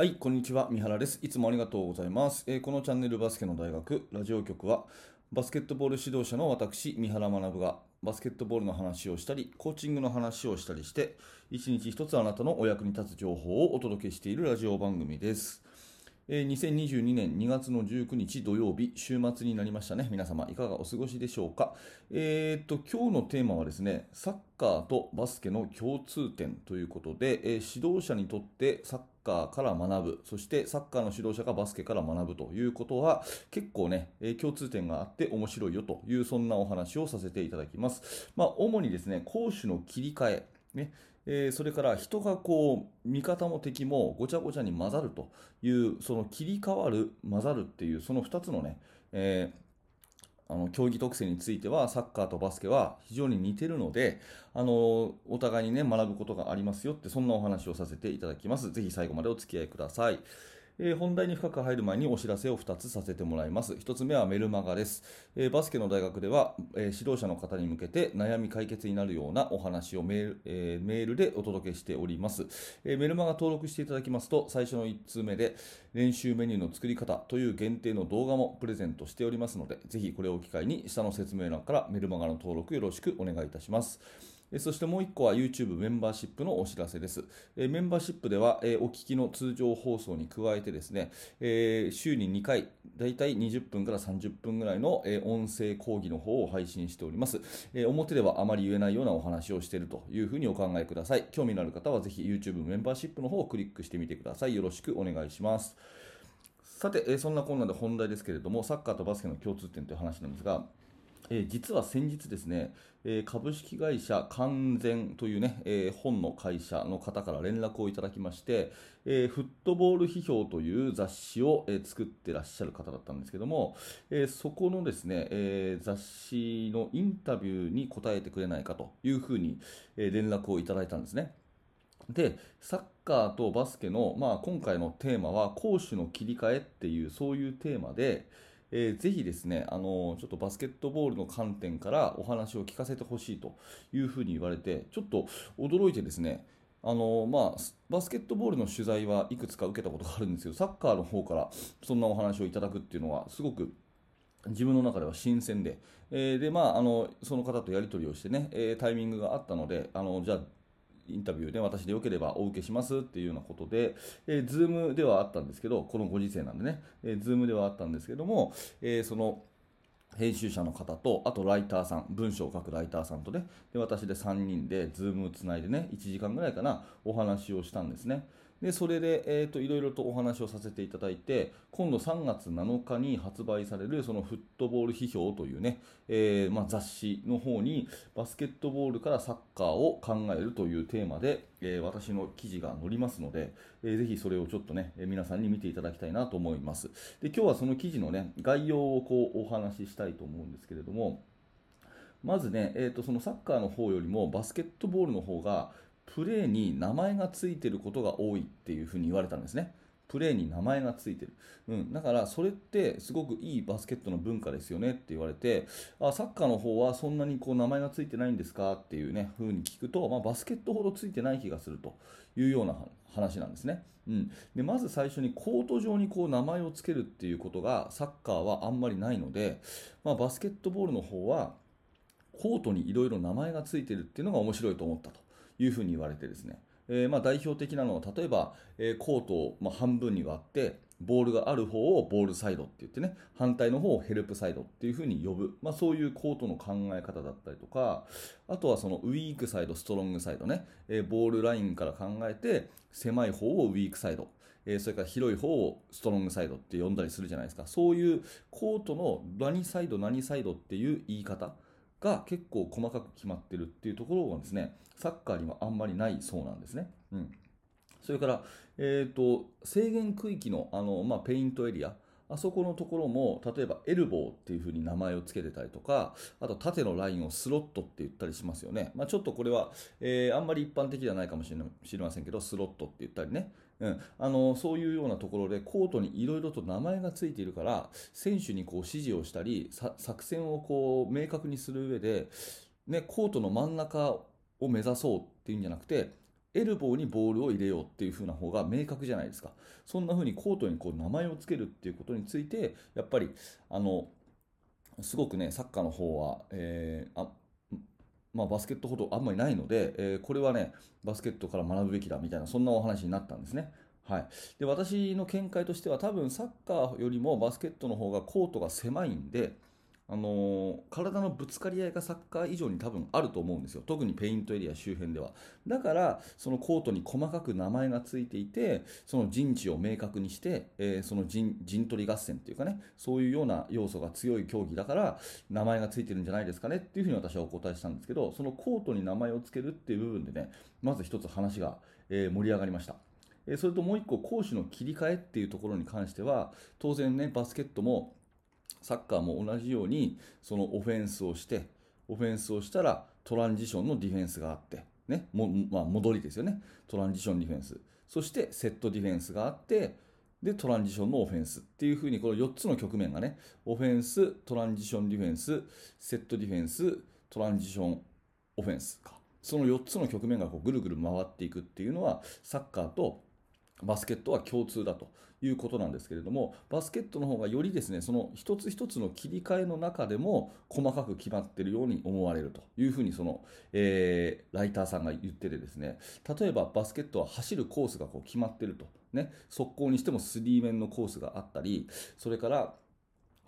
はい、こんにちは。三原です。いつもありがとうございます。えーこのチャンネルバスケの大学ラジオ局は、バスケットボール指導者の私、三原学が、バスケットボールの話をしたり、コーチングの話をしたりして、一日一つあなたのお役に立つ情報をお届けしているラジオ番組です。えー2022年2月の19日土曜日、週末になりましたね。皆様、いかがお過ごしでしょうか？えーっと、今日のテーマはですね、サッカーとバスケの共通点ということで、えー指導者にとってサッッカーから学ぶ、そしてサッカーの指導者がバスケから学ぶということは、結構ね、え共通点があって面白いよという、そんなお話をさせていただきます。まあ、主にですね、攻守の切り替え、ね、えーそれから人がこう味方も敵もごちゃごちゃに混ざるというその切り替わる混ざるっていうその2つのね、えーあの競技特性についてはサッカーとバスケは非常に似てるのであのお互いにね学ぶことがありますよってそんなお話をさせていただきます。ぜひ最後までお付き合いください。えー本題に深く入る前にお知らせを2つさせてもらいます。1つ目はメルマガです。えーバスケの大学では、えー指導者の方に向けて悩み解決になるようなお話をメール,、えメールでお届けしております、えメルマガ登録していただきますと、最初の1通目で練習メニューの作り方という限定の動画もプレゼントしておりますので、ぜひこれを機会に下の説明欄からメルマガの登録よろしくお願いいたします。そしてもう1個は YouTube メンバーシップのお知らせです。メンバーシップでは、お聞きの通常放送に加えてですね、週に2回、だいたい20分から30分ぐらいの、音声講義の方を配信しております、表ではあまり言えないようなお話をしているというふうにお考えください。興味のある方はぜひ YouTube メンバーシップの方をクリックしてみてください。よろしくお願いします。さて、そんなこんなで本題ですけれども、サッカーとバスケの共通点という話なんですが、えー実は先日ですね、えー株式会社完全というね、えー本の会社の方から連絡をいただきまして、えフットボール批評という雑誌を、え作ってらっしゃる方だったんですけども、えそこのですね、え雑誌のインタビューに答えてくれないかというふうに、え連絡をいただいたんですね。でサッカーとバスケの、まあ、今回のテーマは攻守の切り替えっていうそういうテーマで、えーぜひですねあのちょっとバスケットボールの観点からお話を聞かせてほしいというふうに言われてちょっと驚いてですねあのまあ、バスケットボールの取材はいくつか受けたことがあるんですけどサッカーの方からそんなお話をいただくっていうのはすごく自分の中では新鮮で、えーでまあ、あのその方とやり取りをしてね、えータイミングがあったのであのじゃあインタビューで私でよければお受けしますっていうようなことで、えー、ズームではあったんですけど、このご時世なんでね、えー、ズームではあったんですけども、えーその編集者の方と、あとライターさん、文章を書くライターさんとね、で私で3人で、ズームをつないでね、1時間ぐらいかな、お話をしたんですね。で、それで、えー、といろいろとお話をさせていただいて、今度3月7日に発売される、そのフットボール批評というね、えーまあ、雑誌の方に、バスケットボールからサッカーを考えるというテーマで、えー私の記事が載りますので、えーぜひそれをちょっとね、皆さんに見ていただきたいなと思います。で、今日はその記事のね、概要をこうお話ししたいと思うんですけれども、まずね、えー、とそのサッカーの方よりもバスケットボールの方がプレーに名前がついてることが多いっていうふうに言われたんですね。プレーに名前がついてる、うん、だからそれってすごくいいバスケットの文化ですよねって言われてあサッカーの方はそんなにこう名前がついてないんですかっていうね風に聞くと、まあ、バスケットほどついてない気がするというような話なんですね、うん、でまず最初にコート上にこう名前をつけるっていうことがサッカーはあんまりないので、まあ、バスケットボールの方はコートにいろいろ名前がついてるっていうのが面白いと思ったと。いうふうに言われてですね、えーまあ代表的なのは例えば、えーコートをまあ半分に割ってボールがある方をボールサイドって言ってね反対の方をヘルプサイドっていうふうに呼ぶ、まあ、そういうコートの考え方だったりとかあとはそのウィークサイドストロングサイドね、えーボールラインから考えて狭い方をウィークサイド。えーそれから広い方をストロングサイドって呼んだりするじゃないですか。そういうコートの何サイド何サイドっていう言い方が結構細かく決まってるっていうところがですねサッカーにはあんまりないそうなんですね。うん、それから、えー、と制限区域のあの、まあ、ペイントエリアあそこのところも例えばエルボーっていう風に名前を付けてたりとかあと縦のラインをスロットって言ったりしますよね、まあ、ちょっとこれは、えーあんまり一般的ではないかもしれませんけどスロットって言ったりね、うん、あのそういうようなところでコートにいろいろと名前がついているから選手にこう指示をしたり作戦をこう明確にする上で、ね、コートの真ん中を目指そうっていうんじゃなくてエルボーにボールを入れようっていう風な方が明確じゃないですか。そんな風にコートにこう名前を付けるっていうことについて、やっぱり、あの、すごくね、サッカーの方は、えー、あまあ、バスケットほどあんまりないので、えー、これはね、バスケットから学ぶべきだみたいな、そんなお話になったんですね。はい、で私の見解としては、多分サッカーよりもバスケットの方がコートが狭いんで、あの、体のぶつかり合いがサッカー以上に多分あると思うんですよ、特にペイントエリア周辺では。だから、そのコートに細かく名前がついていて、その陣地を明確にして、えー、その陣陣取り合戦っていうかね、そういうような要素が強い競技だから、名前がついてるんじゃないですかねっていうふうに私はお答えしたんですけど、そのコートに名前を付けるっていう部分でね、まず一つ話が、え、盛り上がりました。それともう一個、攻守の切り替えっていうところに関しては、当然ね、バスケットもサッカーも同じようにそのオフェンスをしてオフェンスをしたらトランジションのディフェンスがあって、ねもまあ、戻りですよね。トランジションディフェンス。そしてセットディフェンスがあってでトランジションのオフェンスっていうふうにこの4つの局面がねオフェンストランジションディフェンスセットディフェンストランジションオフェンスか。その4つの局面がこうぐるぐる回っていくっていうのはサッカーとバスケットは共通だということなんですけれども、バスケットの方がよりですね、その一つ一つの切り替えの中でも細かく決まっているように思われるというふうにその、えー、ライターさんが言っててですね、例えばバスケットは走るコースがこう決まっていると。ね、速攻にしてもスリー面のコースがあったり、それから、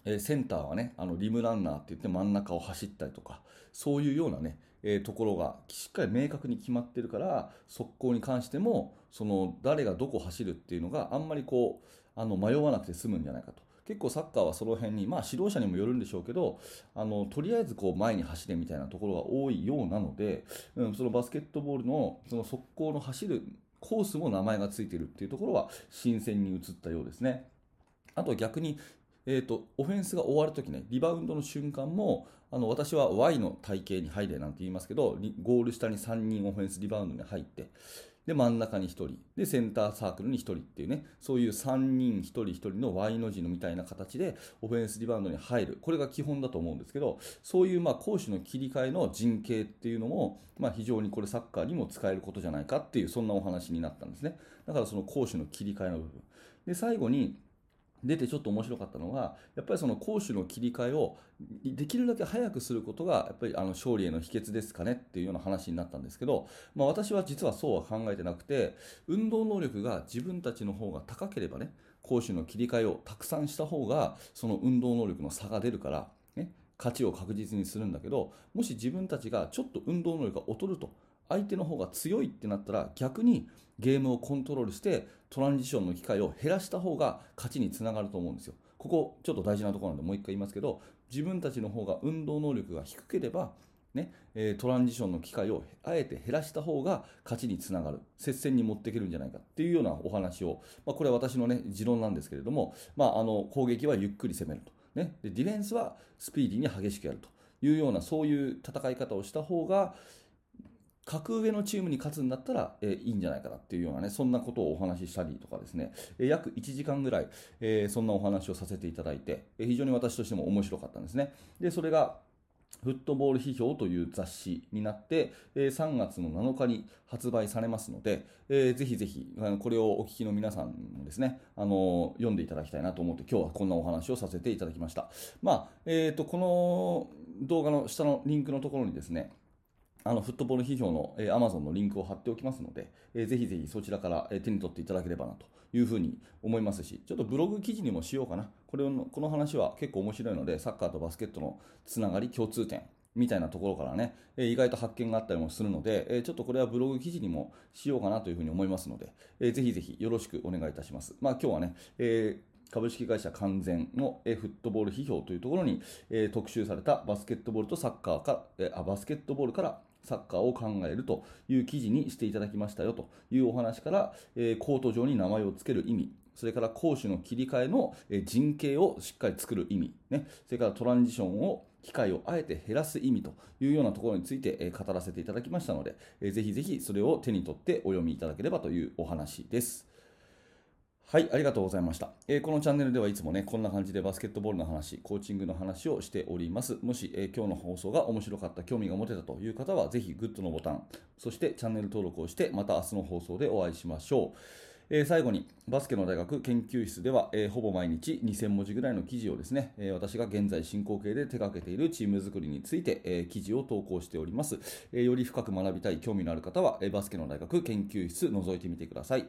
えセンターはね、あのリムランナーって言って真ん中を走ったりとか、そういうようなね、えー、ところがしっかり明確に決まってるから速攻に関してもその誰がどこ走るっていうのがあんまりこうあの迷わなくて済むんじゃないかと。結構サッカーはその辺に、まあ、指導者にもよるんでしょうけどあのとりあえずこう前に走れみたいなところが多いようなので、うん、そのバスケットボールのその速攻の走るコースも名前がついてるっていうところは新鮮に映ったようですね。あと逆にえーと、オフェンスが終わるときね、リバウンドの瞬間も、あの私は Y の体型に入れなんて言いますけど、ゴール下に3人オフェンスリバウンドに入って、で、真ん中に1人、で、センターサークルに1人っていうね、そういう3人1人1人の Y の字のみたいな形で、オフェンスリバウンドに入る。これが基本だと思うんですけど、そういうまあ攻守の切り替えの陣形っていうのも、まあ、非常にこれサッカーにも使えることじゃないかっていう、そんなお話になったんですね。だからその攻守の切り替えの部分。で、最後に、出てちょっと面白かったのは、やっぱりその攻守の切り替えをできるだけ早くすることが、やっぱりあの勝利への秘訣ですかねっていうような話になったんですけど、まあ、私は実はそうは考えてなくて、運動能力が自分たちの方が高ければね、攻守の切り替えをたくさんした方が、その運動能力の差が出るから、ね、勝ちを確実にするんだけど、もし自分たちがちょっと運動能力が劣ると、相手の方が強いってなったら逆にゲームをコントロールしてトランジションの機会を減らした方が勝ちにつながると思うんですよ。ここちょっと大事なところなんでもう一回言いますけど自分たちの方が運動能力が低ければね、トランジションの機会をあえて減らした方が勝ちにつながる。接戦に持っていけるんじゃないかっていうようなお話を、まあ、これは私の、ね、持論なんですけれども、まあ、あの攻撃はゆっくり攻めると、ね、でディフェンスはスピーディーに激しくやるというようなそういう戦い方をした方が格上のチームに勝つんだったら、えー、いいんじゃないかなっていうようなね、そんなことをお話ししたりとかですね、えー、約1時間ぐらい、えー、そんなお話をさせていただいて、え非常に私としても面白かったんですね。で、それが、フットボール批評という雑誌になって、え3月の7日に発売されますので、えー、ぜひぜひ、これをお聞きの皆さんもですね、あの読んでいただきたいなと思って、今日はこんなお話をさせていただきました。まあ、えっ、と、この動画の下のリンクのところにですね、あのフットボール批評の、えー、Amazon のリンクを貼っておきますので、えー、ぜひぜひそちらから、えー、手に取っていただければなというふうに思いますし、ちょっとブログ記事にもしようかな。これのこの話は結構面白いので、サッカーとバスケットのつながり、共通点みたいなところからね、えー、意外と発見があったりもするので、えー、ちょっとこれはブログ記事にもしようかなというふうに思いますので、えー、ぜひぜひよろしくお願いいたします。まあ今日はね、えー株式会社完全の、えフットボール批評というところに、え特集されたバスケットボールとサッカーからえあバスケットボールからサッカーを考えるという記事にしていただきましたよというお話から、えー、コート上に名前を付ける意味、それから攻守の切り替えの陣形をしっかり作る意味、ね、それからトランジションを機会をあえて減らす意味というようなところについて語らせていただきましたので、ぜひぜひそれを手に取ってお読みいただければというお話です。はい、ありがとうございました、えーこのチャンネルではいつもね、こんな感じでバスケットボールの話、コーチングの話をしております。もし、えー今日の放送が面白かった、興味が持てたという方は、ぜひグッドのボタン、そしてチャンネル登録をして、また明日の放送でお会いしましょう。えー最後に、バスケの大学研究室では、えほぼ毎日2000文字ぐらいの記事をですね、え私が現在進行形で手掛けているチーム作りについて、え記事を投稿しております、えより深く学びたい、興味のある方は、えバスケの大学研究室覗いてみてください。